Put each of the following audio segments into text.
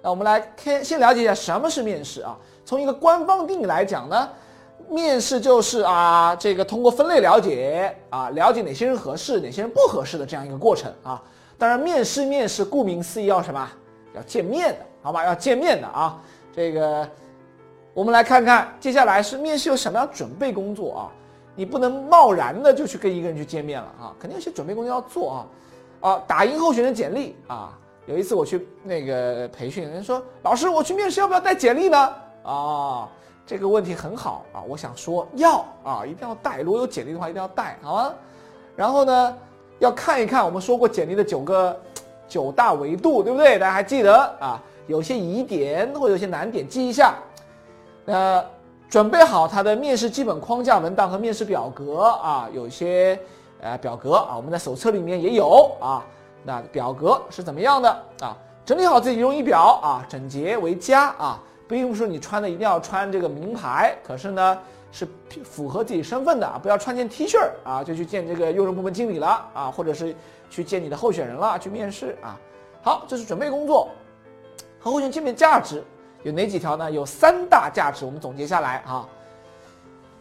那我们来先先了解一下什么是面试啊？从一个官方定义来讲呢，面试就是啊，这个通过分类了解啊，了解哪些人合适，哪些人不合适的这样一个过程啊。当然，面试面试顾名思义要什么？要见面的，好吧？要见面的啊。这个我们来看看，接下来是面试有什么样准备工作啊？你不能贸然的就去跟一个人去见面了啊，肯定有些准备工作要做啊。啊，打印候选人简历啊。有一次我去那个培训，人说老师，我去面试要不要带简历呢？啊，这个问题很好啊，我想说要啊，一定要带。如果有简历的话，一定要带，好吗？然后呢，要看一看我们说过简历的九个九大维度，对不对？大家还记得啊？有些疑点或者有些难点记一下。呃，准备好他的面试基本框架文档和面试表格啊，有些呃表格啊，我们在手册里面也有啊。那表格是怎么样的啊？整理好自己用仪表啊，整洁为佳啊，并不是说你穿的一定要穿这个名牌，可是呢是符合自己身份的啊，不要穿件 T 恤啊就去见这个用人部门经理了啊，或者是去见你的候选人了，去面试啊。好，这是准备工作和候选人见面价值有哪几条呢？有三大价值，我们总结下来啊。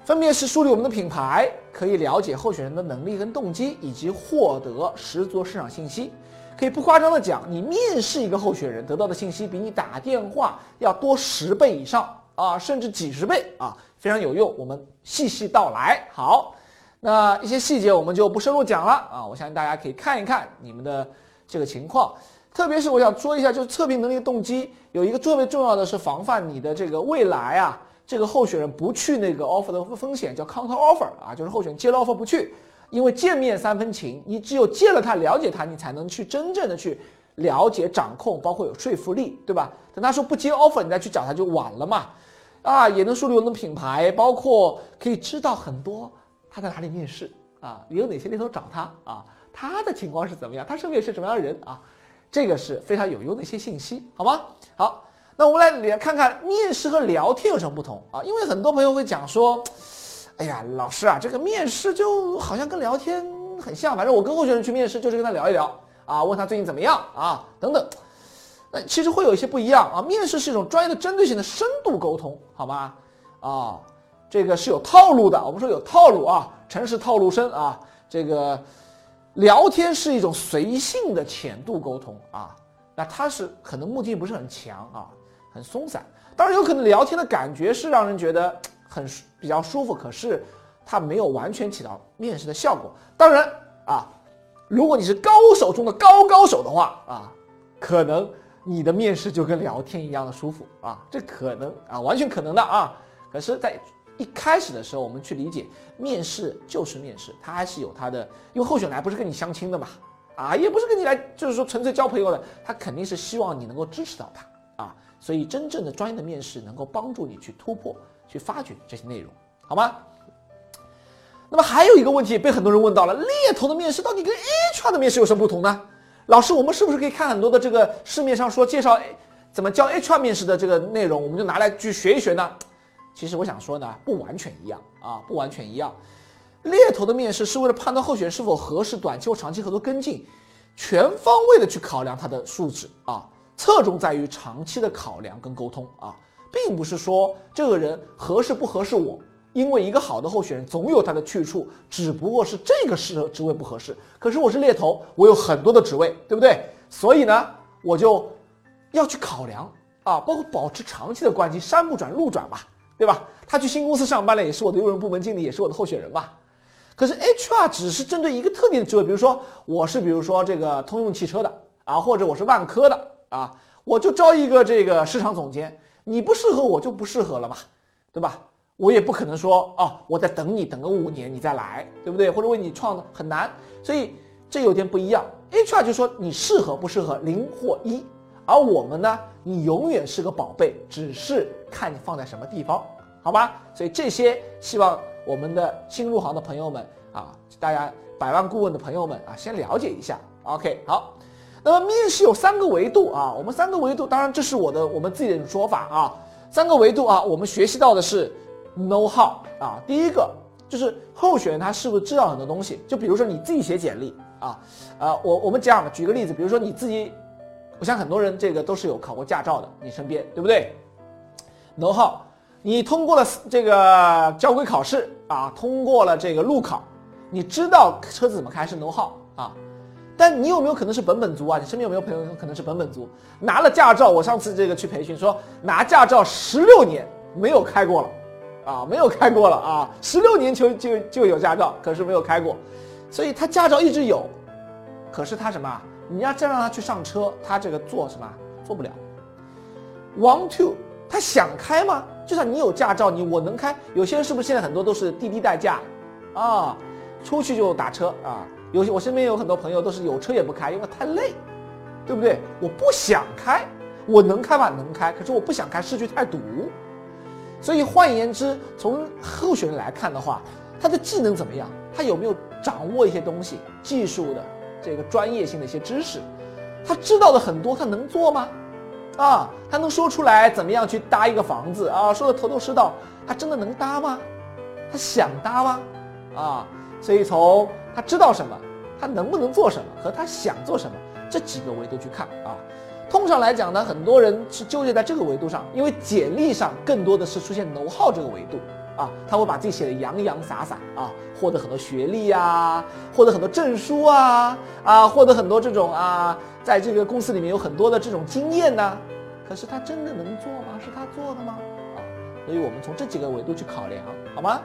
分别是树立我们的品牌，可以了解候选人的能力跟动机，以及获得十足市场信息。可以不夸张的讲，你面试一个候选人得到的信息，比你打电话要多十倍以上啊，甚至几十倍啊，非常有用。我们细细道来。好，那一些细节我们就不深入讲了啊，我相信大家可以看一看你们的这个情况。特别是我想说一下，就是测评能力的动机，有一个特别重要的是防范你的这个未来啊。这个候选人不去那个 offer 的风险叫 counter offer 啊，就是候选人接了 offer 不去，因为见面三分情，你只有见了他，了解他，你才能去真正的去了解、掌控，包括有说服力，对吧？等他说不接 offer，你再去找他就晚了嘛。啊，也能树立我们的品牌，包括可以知道很多他在哪里面试啊，你有哪些猎头找他啊，他的情况是怎么样，他身边是什么样的人啊，这个是非常有用的一些信息，好吗？好。那我们来看看面试和聊天有什么不同啊？因为很多朋友会讲说，哎呀，老师啊，这个面试就好像跟聊天很像，反正我跟候选人去面试就是跟他聊一聊啊，问他最近怎么样啊，等等。那其实会有一些不一样啊。面试是一种专业的、针对性的深度沟通，好吗？啊，这个是有套路的。我们说有套路啊，城市套路深啊。这个聊天是一种随性的浅度沟通啊，那它是可能目的不是很强啊。很松散，当然有可能聊天的感觉是让人觉得很比较舒服，可是它没有完全起到面试的效果。当然啊，如果你是高手中的高高手的话啊，可能你的面试就跟聊天一样的舒服啊，这可能啊，完全可能的啊。可是，在一开始的时候，我们去理解面试就是面试，它还是有它的，因为候选人来不是跟你相亲的嘛，啊，也不是跟你来就是说纯粹交朋友的，他肯定是希望你能够支持到他。啊所以，真正的专业的面试能够帮助你去突破、去发掘这些内容，好吗？那么还有一个问题被很多人问到了：猎头的面试到底跟 HR 的面试有什么不同呢？老师，我们是不是可以看很多的这个市面上说介绍怎么教 HR 面试的这个内容，我们就拿来去学一学呢？其实我想说呢，不完全一样啊，不完全一样。猎头的面试是为了判断候选人是否合适短期或长期合作跟进，全方位的去考量他的素质啊。侧重在于长期的考量跟沟通啊，并不是说这个人合适不合适我，因为一个好的候选人总有他的去处，只不过是这个适合职位不合适。可是我是猎头，我有很多的职位，对不对？所以呢，我就要去考量啊，包括保持长期的关系，山不转路转嘛，对吧？他去新公司上班了，也是我的用人部门经理，也是我的候选人吧。可是 HR 只是针对一个特定的职位，比如说我是比如说这个通用汽车的啊，或者我是万科的。啊，我就招一个这个市场总监，你不适合我就不适合了嘛，对吧？我也不可能说哦，我在等你等个五年你再来，对不对？或者为你创的很难，所以这有点不一样。HR 就说你适合不适合零或一，而我们呢，你永远是个宝贝，只是看你放在什么地方，好吧？所以这些希望我们的新入行的朋友们啊，大家百万顾问的朋友们啊，先了解一下。OK，好。那么面试有三个维度啊，我们三个维度，当然这是我的我们自己的说法啊。三个维度啊，我们学习到的是 know how 啊。第一个就是候选人他是不是知道很多东西，就比如说你自己写简历啊，呃，我我们讲举个例子，比如说你自己我想很多人这个都是有考过驾照的，你身边对不对？know how，你通过了这个交规考试啊，通过了这个路考，你知道车子怎么开是 know how 啊。但你有没有可能是本本族啊？你身边有没有朋友可能是本本族，拿了驾照？我上次这个去培训说拿驾照十六年没有开过了，啊，没有开过了啊，十六年就就就有驾照，可是没有开过，所以他驾照一直有，可是他什么？你要再让他去上车，他这个做什么？做不了。Want to？他想开吗？就算你有驾照，你我能开。有些人是不是现在很多都是滴滴代驾，啊，出去就打车啊？有些我身边有很多朋友都是有车也不开，因为太累，对不对？我不想开，我能开吧？能开，可是我不想开，市区太堵。所以换言之，从候选人来看的话，他的技能怎么样？他有没有掌握一些东西，技术的这个专业性的一些知识？他知道的很多，他能做吗？啊，他能说出来怎么样去搭一个房子啊？说的头头是道，他真的能搭吗？他想搭吗？啊？所以从他知道什么，他能不能做什么，和他想做什么这几个维度去看啊。通常来讲呢，很多人是纠结在这个维度上，因为简历上更多的是出现农号这个维度啊，他会把自己写的洋洋洒洒啊，获得很多学历呀，获得很多证书啊，啊，获得很多这种啊，在这个公司里面有很多的这种经验呢。可是他真的能做吗？是他做的吗？啊，所以我们从这几个维度去考量，好吗？